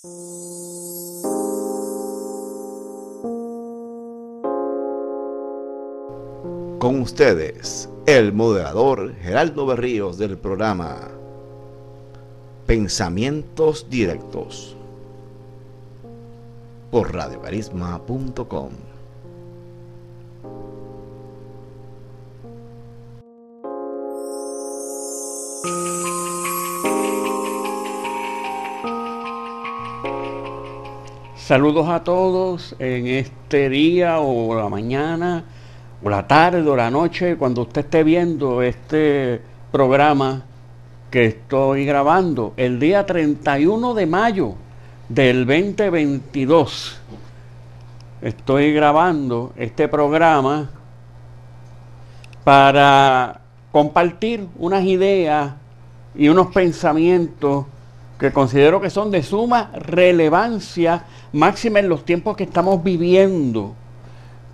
Con ustedes, el moderador Geraldo Berríos del programa Pensamientos Directos por radiocarisma.com. Saludos a todos en este día o la mañana o la tarde o la noche cuando usted esté viendo este programa que estoy grabando el día 31 de mayo del 2022. Estoy grabando este programa para compartir unas ideas y unos pensamientos que considero que son de suma relevancia, máxima en los tiempos que estamos viviendo,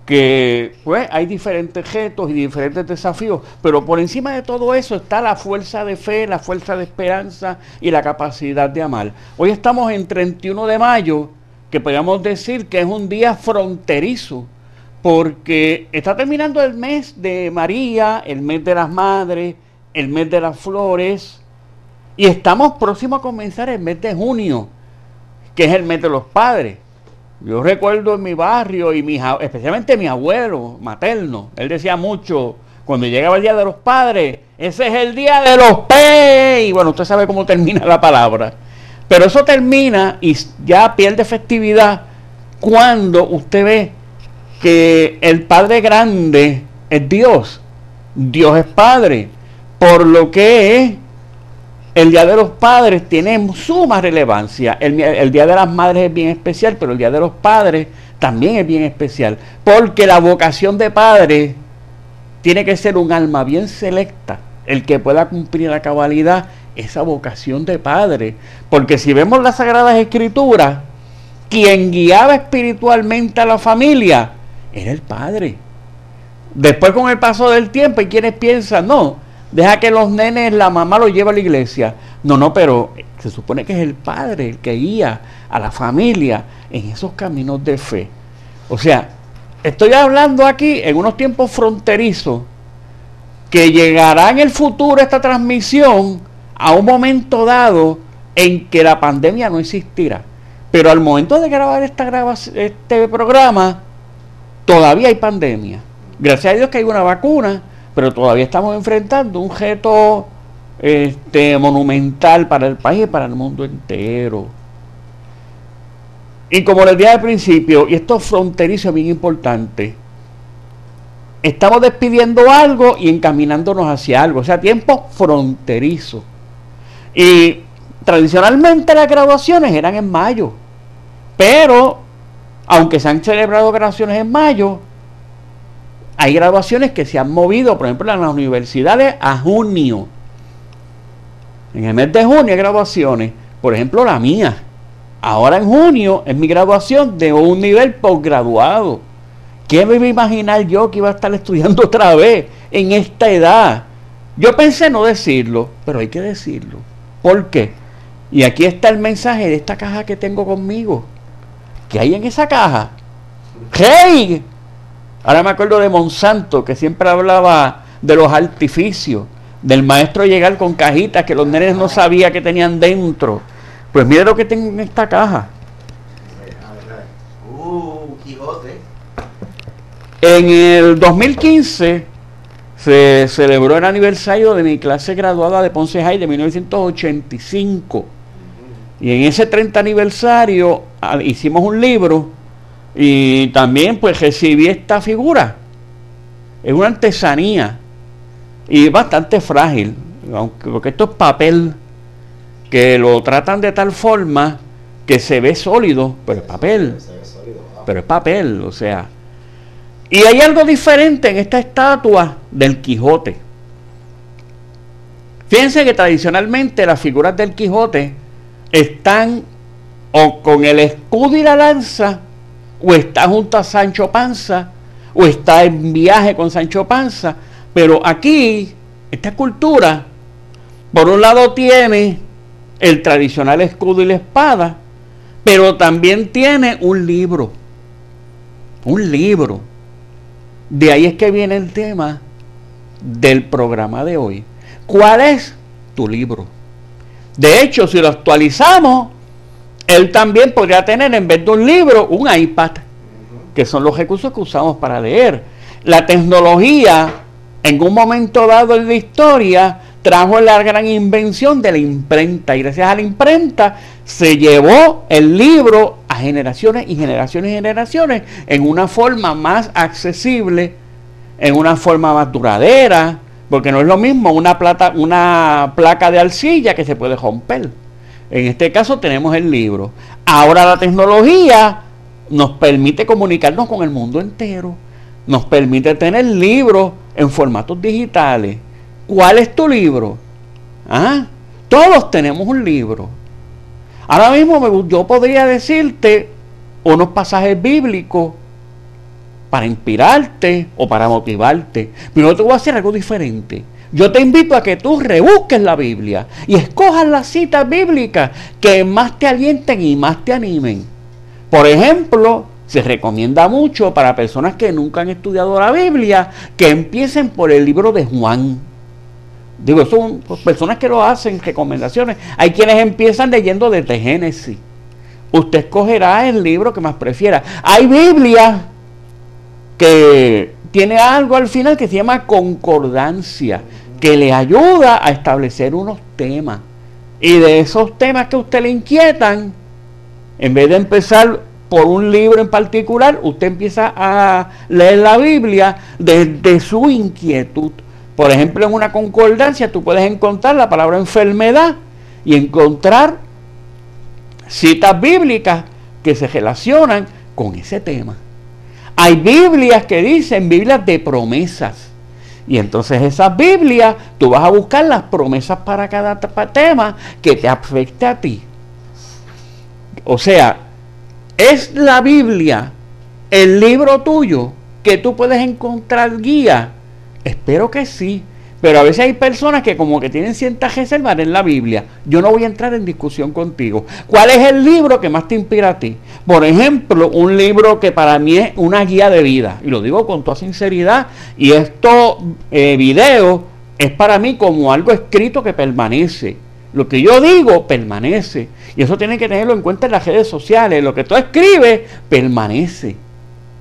que pues hay diferentes retos y diferentes desafíos, pero por encima de todo eso está la fuerza de fe, la fuerza de esperanza y la capacidad de amar. Hoy estamos en 31 de mayo, que podríamos decir que es un día fronterizo, porque está terminando el mes de María, el mes de las madres, el mes de las flores, y estamos próximos a comenzar el mes de junio, que es el mes de los padres. Yo recuerdo en mi barrio y especialmente mi abuelo materno, él decía mucho, cuando llegaba el Día de los Padres, ese es el Día de los P. Y bueno, usted sabe cómo termina la palabra. Pero eso termina y ya pierde festividad cuando usted ve que el Padre Grande es Dios. Dios es Padre. Por lo que el Día de los Padres tiene suma relevancia. El, Día de las Madres es bien especial, pero el Día de los Padres también es bien especial. Porque la vocación de padre tiene que ser un alma bien selecta, el que pueda cumplir la cabalidad esa vocación de padre. Porque si vemos las Sagradas Escrituras, quien guiaba espiritualmente a la familia era el padre. Después con el paso del tiempo hay quienes piensan, no, Deja que los nenes, la mamá los lleve a la iglesia. No, no, pero se supone que es el padre el que guía a la familia en esos caminos de fe. O sea, estoy hablando aquí en unos tiempos fronterizos que llegará en el futuro esta transmisión a un momento dado en que la pandemia no existirá. Pero al momento de grabar esta este programa, todavía hay pandemia. Gracias a Dios que hay una vacuna pero todavía estamos enfrentando un reto este, monumental para el país y para el mundo entero. Y como les dije al principio, y esto es fronterizo bien importante, estamos despidiendo algo y encaminándonos hacia algo, o sea, tiempo fronterizo. Y tradicionalmente las graduaciones eran en mayo, pero aunque se han celebrado graduaciones en mayo, hay graduaciones que se han movido, por ejemplo, en las universidades a junio. En el mes de junio hay graduaciones, por ejemplo, la mía. Ahora en junio es mi graduación de un nivel posgraduado. ¿Qué me iba a imaginar yo que iba a estar estudiando otra vez en esta edad? Yo pensé no decirlo, pero hay que decirlo. ¿Por qué? Y aquí está el mensaje de esta caja que tengo conmigo. ¿Qué hay en esa caja? ¡Hey! Ahora me acuerdo de Monsanto, que siempre hablaba de los artificios, del maestro llegar con cajitas que los nenes no sabían que tenían dentro. Pues mire lo que tengo en esta caja. Quijote. En el 2015 se celebró el aniversario de mi clase graduada de Ponce High de 1985. Y en ese 30 aniversario ah, hicimos un libro y también pues recibí esta figura. Es una artesanía y bastante frágil, aunque, porque esto es papel que lo tratan de tal forma que se ve sólido, pero es papel. Pero es papel, o sea. Y hay algo diferente en esta estatua del Quijote. Fíjense que tradicionalmente las figuras del Quijote están o con el escudo y la lanza o está junto a Sancho Panza, o está en viaje con Sancho Panza. Pero aquí, esta cultura, por un lado tiene el tradicional escudo y la espada, pero también tiene un libro. Un libro. De ahí es que viene el tema del programa de hoy. ¿Cuál es tu libro? De hecho, si lo actualizamos, él también podría tener en vez de un libro un iPad, que son los recursos que usamos para leer. La tecnología, en un momento dado en la historia, trajo la gran invención de la imprenta y gracias a la imprenta se llevó el libro a generaciones y generaciones y generaciones en una forma más accesible, en una forma más duradera, porque no es lo mismo una, plata, una placa de arcilla que se puede romper. En este caso tenemos el libro. Ahora la tecnología nos permite comunicarnos con el mundo entero, nos permite tener libros en formatos digitales. ¿Cuál es tu libro? ¿Ah? Todos tenemos un libro. Ahora mismo yo podría decirte unos pasajes bíblicos para inspirarte o para motivarte. Pero yo te voy a hacer algo diferente. Yo te invito a que tú rebusques la Biblia y escojas las citas bíblicas que más te alienten y más te animen. Por ejemplo, se recomienda mucho para personas que nunca han estudiado la Biblia que empiecen por el libro de Juan. Digo, son personas que lo hacen, recomendaciones. Hay quienes empiezan leyendo desde Génesis. Usted escogerá el libro que más prefiera. Hay Biblia que tiene algo al final que se llama concordancia, que le ayuda a establecer unos temas. Y de esos temas que a usted le inquietan, en vez de empezar por un libro en particular, usted empieza a leer la Biblia desde su inquietud. Por ejemplo, en una concordancia tú puedes encontrar la palabra enfermedad y encontrar citas bíblicas que se relacionan con ese tema. Hay Biblias que dicen Biblias de promesas. Y entonces esas Biblias, tú vas a buscar las promesas para cada tema que te afecte a ti. O sea, es la Biblia el libro tuyo que tú puedes encontrar guía. Espero que sí. Pero a veces hay personas que como que tienen ciertas reservas en la Biblia. Yo no voy a entrar en discusión contigo. ¿Cuál es el libro que más te inspira a ti? Por ejemplo, un libro que para mí es una guía de vida. Y lo digo con toda sinceridad. Y esto eh, es para mí como algo escrito que permanece. Lo que yo digo permanece. Y eso tiene que tenerlo en cuenta en las redes sociales. Lo que tú escribes permanece.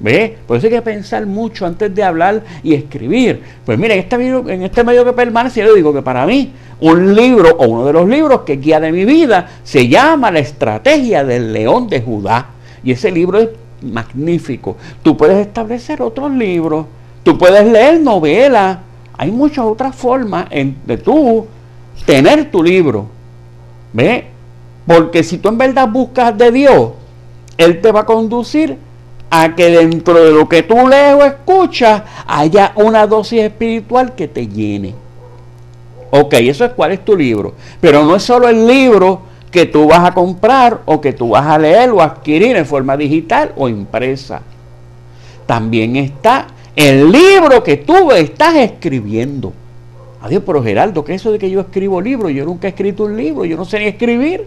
¿Ve? Por eso hay que pensar mucho antes de hablar y escribir. Pues mira, en este, medio, en este medio que permanece, yo digo que para mí un libro o uno de los libros que guía de mi vida se llama La estrategia del león de Judá. Y ese libro es magnífico. Tú puedes establecer otros libros, tú puedes leer novelas. Hay muchas otras formas de tú tener tu libro. ¿Ve? Porque si tú en verdad buscas de Dios, Él te va a conducir a que dentro de lo que tú lees o escuchas haya una dosis espiritual que te llene. Ok, eso es cuál es tu libro. Pero no es solo el libro que tú vas a comprar o que tú vas a leer o adquirir en forma digital o impresa. También está el libro que tú estás escribiendo. Adiós, pero Geraldo, ¿qué es eso de que yo escribo libros? Yo nunca he escrito un libro, yo no sé ni escribir.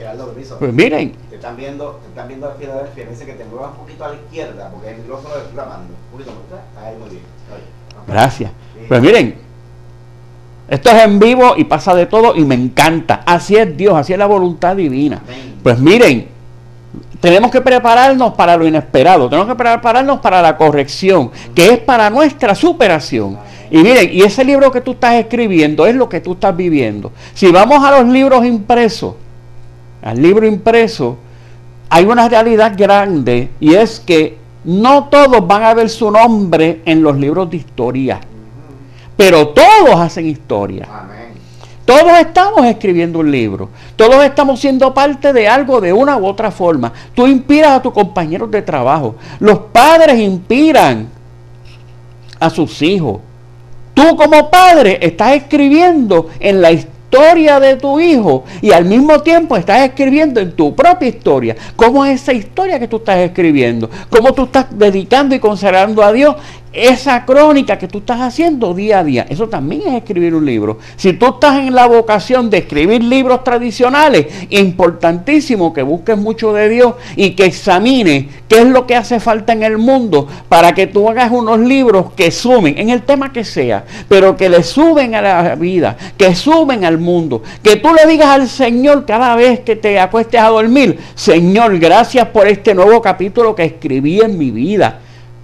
Geraldo, pues miren, están viendo, te están viendo a Filadelfia, dice que te muevas un poquito a la izquierda, porque el micrófono lo. Un poquito más, ahí muy bien. Gracias. Pues miren, esto es en vivo y pasa de todo y me encanta. Así es Dios, así es la voluntad divina. Pues miren, tenemos que prepararnos para lo inesperado, tenemos que prepararnos para la corrección, que es para nuestra superación. Y miren, y ese libro que tú estás escribiendo es lo que tú estás viviendo. Si vamos a los libros impresos, al libro impreso, hay una realidad grande y es que no todos van a ver su nombre en los libros de historia, pero todos hacen historia. Todos estamos escribiendo un libro, todos estamos siendo parte de algo de una u otra forma. Tú inspiras a tus compañeros de trabajo, los padres inspiran a sus hijos. Tú como padre estás escribiendo en la historia historia de tu hijo y al mismo tiempo estás escribiendo en tu propia historia. ¿Cómo es esa historia que tú estás escribiendo? ¿Cómo tú estás dedicando y consagrando a Dios esa crónica que tú estás haciendo día a día. Eso también es escribir un libro. Si tú estás en la vocación de escribir libros tradicionales, importantísimo que busques mucho de Dios y que examines qué es lo que hace falta en el mundo para que tú hagas unos libros que sumen, en el tema que sea, pero que le suben a la vida, que suben al mundo. Que tú le digas al Señor cada vez que te acuestes a dormir, Señor, gracias por este nuevo capítulo que escribí en mi vida.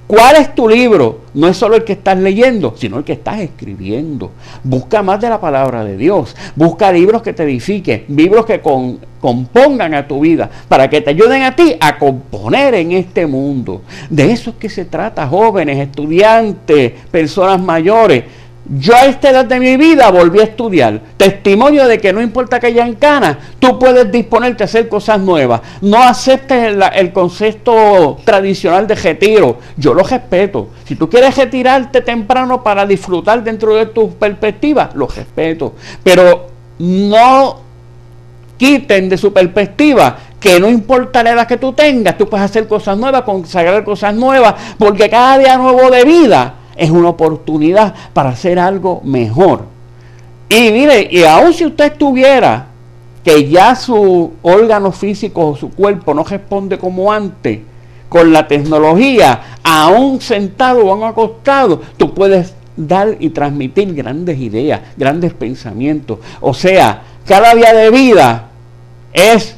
¿Cuál es tu libro? No es solo el que estás leyendo, sino el que estás escribiendo. Busca más de la palabra de Dios. Busca libros que te edifiquen, libros que compongan a tu vida, para que te ayuden a ti a componer en este mundo. De eso es que se trata, jóvenes, estudiantes, personas mayores. Yo a esta edad de mi vida volví a estudiar. Testimonio de que no importa que haya en cana, tú puedes disponerte a hacer cosas nuevas. No aceptes el, concepto tradicional de retiro. Yo lo respeto. Si tú quieres retirarte temprano para disfrutar dentro de tus perspectivas, lo respeto. Pero no quiten de su perspectiva que no importa la edad que tú tengas, tú puedes hacer cosas nuevas, consagrar cosas nuevas, porque cada día nuevo de vida es una oportunidad para hacer algo mejor. Y mire, y aun si usted estuviera que ya su órgano físico o su cuerpo no responde como antes, con la tecnología, aún sentado o acostado, tú puedes dar y transmitir grandes ideas, grandes pensamientos. O sea, cada día de vida es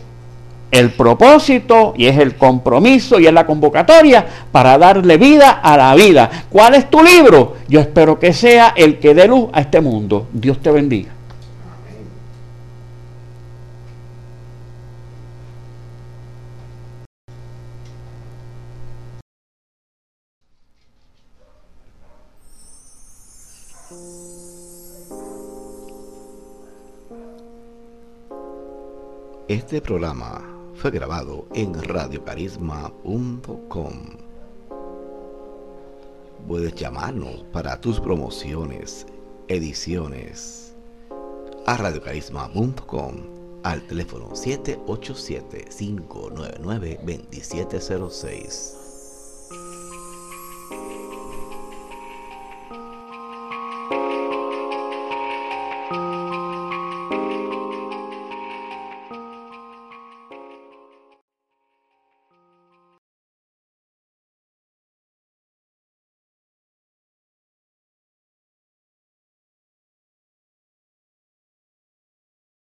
el propósito y es el compromiso y es la convocatoria para darle vida a la vida. ¿Cuál es tu libro? Yo espero que sea el que dé luz a este mundo. Dios te bendiga. Este programa fue grabado en radiocarisma.com. Puedes llamarnos para tus promociones, ediciones a radiocarisma.com al teléfono 787-599-2706.